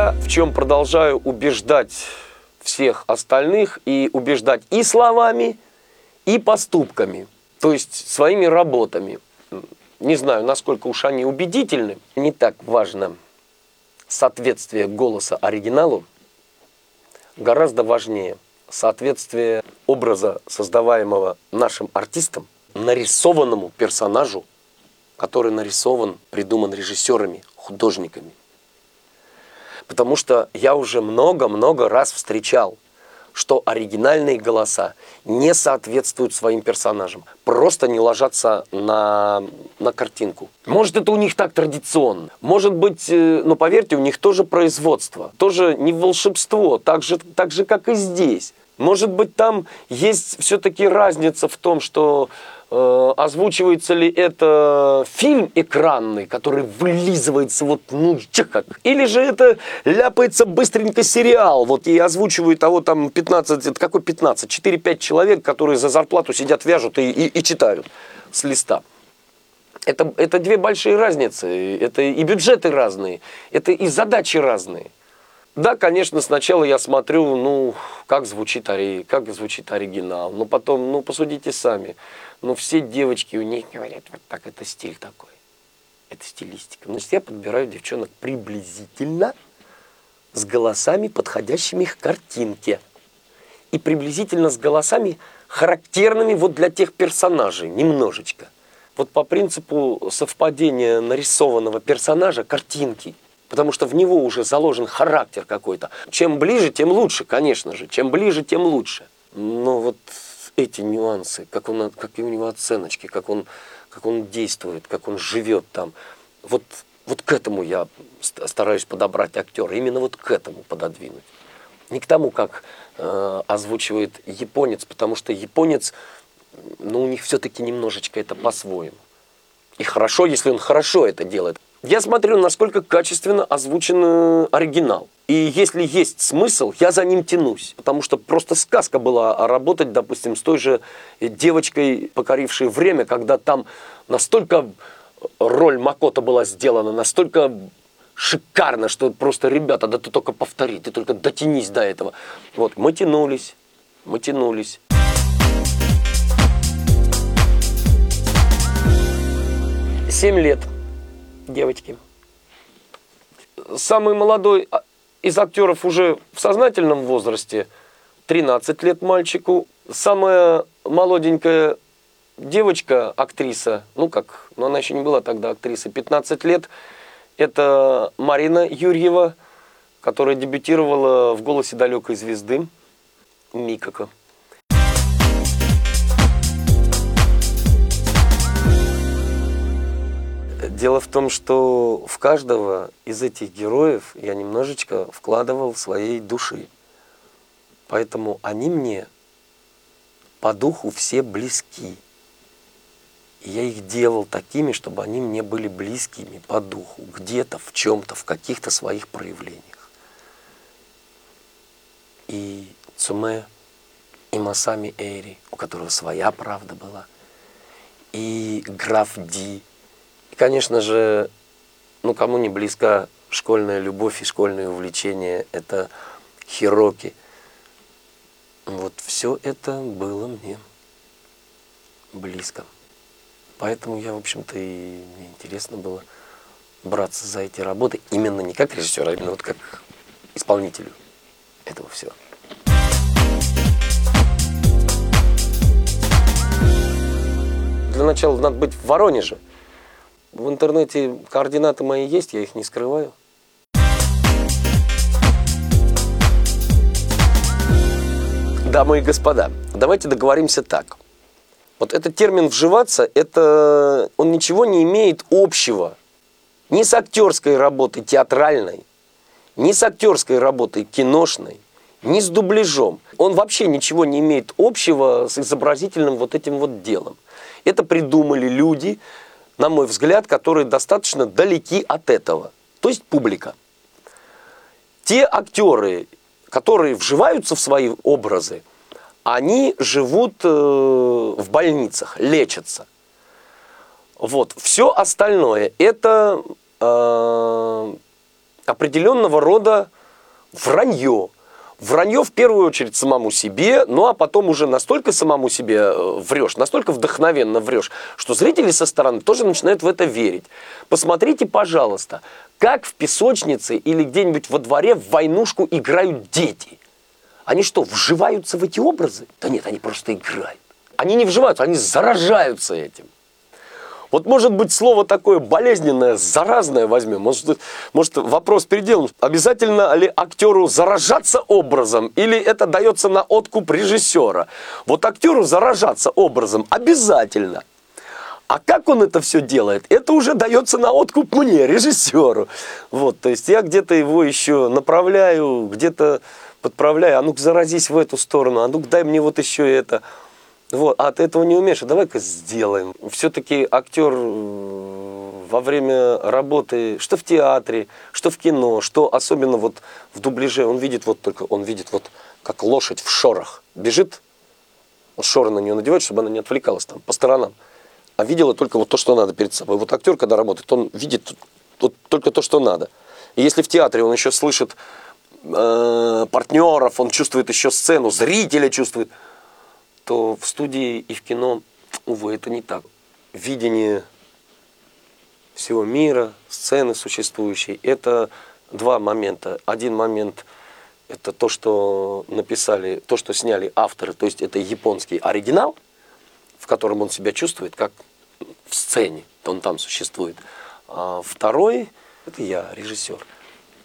В чем продолжаю убеждать всех остальных и убеждать и словами, и поступками, то есть своими работами. Не знаю, насколько уж они убедительны. Не так важно соответствие голоса оригиналу, гораздо важнее соответствие образа, создаваемого нашим артистом, нарисованному персонажу, который нарисован, придуман режиссерами, художниками. Потому что я уже много-много раз встречал, что оригинальные голоса не соответствуют своим персонажам, просто не ложатся на, на картинку. Может, это у них так традиционно. Может быть, э, но поверьте, у них тоже производство, тоже не волшебство, так же, так же как и здесь. Может быть, там есть все-таки разница в том, что э, озвучивается ли это фильм экранный, который вылизывается вот, ну, как. Или же это ляпается быстренько сериал, вот, и озвучивает того там 15, это какой 15? 4-5 человек, которые за зарплату сидят, вяжут и, и, и читают с листа. Это, это две большие разницы. Это и бюджеты разные, это и задачи разные. Да, конечно, сначала я смотрю, ну, как звучит, как звучит оригинал. Но потом, ну, посудите сами. Ну, все девочки у них говорят, вот так, это стиль такой. Это стилистика. Значит, я подбираю девчонок приблизительно с голосами, подходящими к картинке. И приблизительно с голосами, характерными вот для тех персонажей, немножечко. Вот по принципу совпадения нарисованного персонажа, картинки – потому что в него уже заложен характер какой-то. Чем ближе, тем лучше, конечно же. Чем ближе, тем лучше. Но вот эти нюансы, как он, какие у него оценочки, как он, как он действует, как он живет там, вот, вот к этому я стараюсь подобрать актера, именно вот к этому пододвинуть. Не к тому, как э, озвучивает японец, потому что японец, ну, у них все-таки немножечко это по-своему. И хорошо, если он хорошо это делает. Я смотрю, насколько качественно озвучен э, оригинал. И если есть смысл, я за ним тянусь. Потому что просто сказка была работать, допустим, с той же девочкой, покорившей время, когда там настолько роль Макота была сделана, настолько шикарно, что просто, ребята, да ты только повтори, ты только дотянись до этого. Вот, мы тянулись, мы тянулись. Семь лет девочки. Самый молодой а, из актеров уже в сознательном возрасте, 13 лет мальчику. Самая молоденькая девочка, актриса, ну как, но она еще не была тогда актрисой, 15 лет, это Марина Юрьева, которая дебютировала в «Голосе далекой звезды» Микака. Дело в том, что в каждого из этих героев я немножечко вкладывал своей души. Поэтому они мне по духу все близки. И я их делал такими, чтобы они мне были близкими по духу, где-то, в чем-то, в каких-то своих проявлениях. И Цуме, и Масами Эри, у которого своя правда была, и граф Ди, конечно же, ну кому не близка школьная любовь и школьное увлечение, это Хироки. Вот все это было мне близко. Поэтому я, в общем-то, и мне интересно было браться за эти работы именно не как режиссер, а именно вот как исполнителю этого всего. Для начала надо быть в Воронеже – в интернете координаты мои есть, я их не скрываю. Дамы и господа, давайте договоримся так. Вот этот термин «вживаться», это, он ничего не имеет общего ни с актерской работой театральной, ни с актерской работой киношной, ни с дубляжом. Он вообще ничего не имеет общего с изобразительным вот этим вот делом. Это придумали люди, на мой взгляд, которые достаточно далеки от этого. То есть публика. Те актеры, которые вживаются в свои образы, они живут э, в больницах, лечатся. Вот. Все остальное – это э, определенного рода вранье. Вранье в первую очередь самому себе, ну а потом уже настолько самому себе э, врешь, настолько вдохновенно врешь, что зрители со стороны тоже начинают в это верить. Посмотрите, пожалуйста, как в песочнице или где-нибудь во дворе в войнушку играют дети. Они что, вживаются в эти образы? Да нет, они просто играют. Они не вживаются, они заражаются этим. Вот может быть слово такое болезненное, заразное возьмем. Может, может вопрос переделан. Обязательно ли актеру заражаться образом или это дается на откуп режиссера? Вот актеру заражаться образом обязательно. А как он это все делает, это уже дается на откуп мне, режиссеру. Вот, то есть я где-то его еще направляю, где-то подправляю, а ну-ка заразись в эту сторону, а ну-ка дай мне вот еще это. Вот, а ты этого не умеешь, а давай-ка сделаем. Все-таки актер э, во время работы, что в театре, что в кино, что особенно вот в дубляже, он видит вот только, он видит вот как лошадь в шорах бежит, шоры на нее надевает, чтобы она не отвлекалась там по сторонам, а видела только вот то, что надо перед собой. Вот актер, когда работает, он видит вот только то, что надо. И если в театре он еще слышит э, партнеров, он чувствует еще сцену, зрителя чувствует – то в студии и в кино, увы, это не так. Видение всего мира, сцены существующей, это два момента. Один момент – это то, что написали, то, что сняли авторы, то есть это японский оригинал, в котором он себя чувствует как в сцене, он там существует. А второй – это я, режиссер,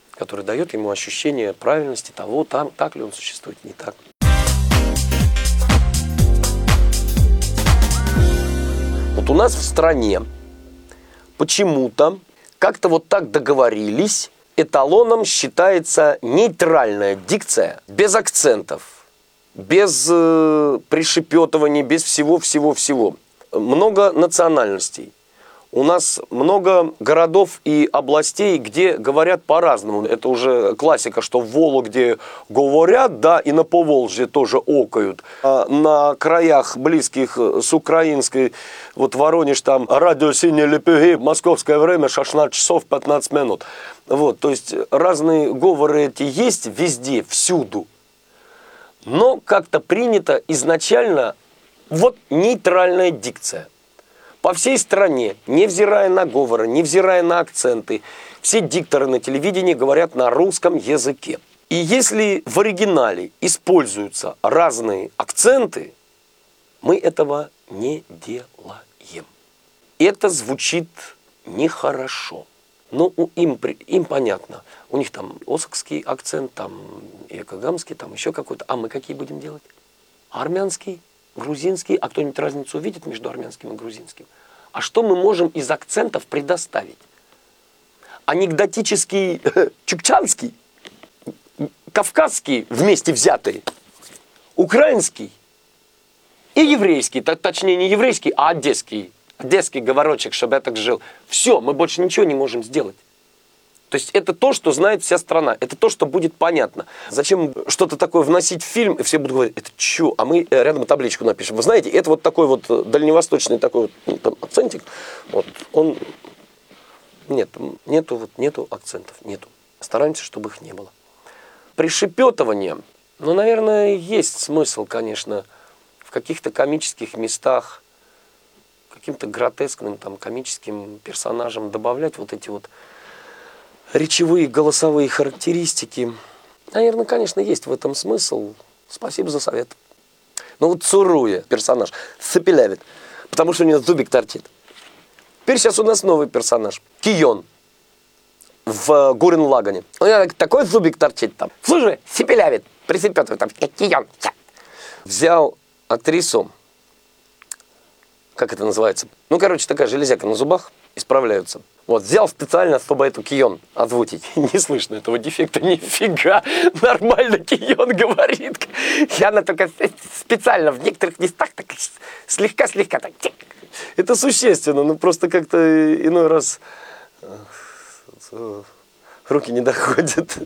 который дает ему ощущение правильности того, там, так ли он существует, не так. Вот у нас в стране почему-то как-то вот так договорились, эталоном считается нейтральная дикция, без акцентов, без э, пришепетываний, без всего-всего-всего. Много национальностей. У нас много городов и областей, где говорят по-разному. Это уже классика, что в Вологде говорят, да, и на Поволжье тоже окают. А на краях близких с украинской, вот Воронеж там, радио «Синие лепеги», московское время 16 часов 15 минут. Вот, то есть разные говоры эти есть везде, всюду. Но как-то принято изначально вот нейтральная дикция – по всей стране, невзирая на говоры, невзирая на акценты, все дикторы на телевидении говорят на русском языке. И если в оригинале используются разные акценты, мы этого не делаем. Это звучит нехорошо. Но им, им понятно. У них там осокский акцент, там якогамский, там еще какой-то. А мы какие будем делать? Армянский? Грузинский, а кто-нибудь разницу увидит между армянским и грузинским? А что мы можем из акцентов предоставить? Анекдотический чукчанский, кавказский вместе взятый, украинский и еврейский, точнее не еврейский, а одесский, одесский говорочек, чтобы я так жил. Все, мы больше ничего не можем сделать. То есть это то, что знает вся страна, это то, что будет понятно. Зачем что-то такое вносить в фильм, и все будут говорить, это что? А мы э, рядом табличку напишем. Вы знаете, это вот такой вот э, дальневосточный такой вот ну, там, акцентик, вот, он, нет, нету, вот, нету акцентов, нету. Стараемся, чтобы их не было. Пришепетывание, ну, наверное, есть смысл, конечно, в каких-то комических местах, каким-то гротескным, там, комическим персонажам добавлять вот эти вот речевые голосовые характеристики. Наверное, конечно, есть в этом смысл. Спасибо за совет. Но вот Цуруя, персонаж, цепелявит, потому что у него зубик торчит. Теперь сейчас у нас новый персонаж. Кион в Гурин Лагане. У него такой зубик торчит там. Слушай, сепелявит, присыпет там, Кион. Взял актрису, как это называется? Ну, короче, такая железяка на зубах, исправляются. Вот, взял специально, чтобы эту Кион озвучить. Не слышно этого дефекта нифига. Нормально Кион говорит. И она только специально в некоторых местах так слегка-слегка так. Это существенно, но просто как-то иной раз э, руки не доходят.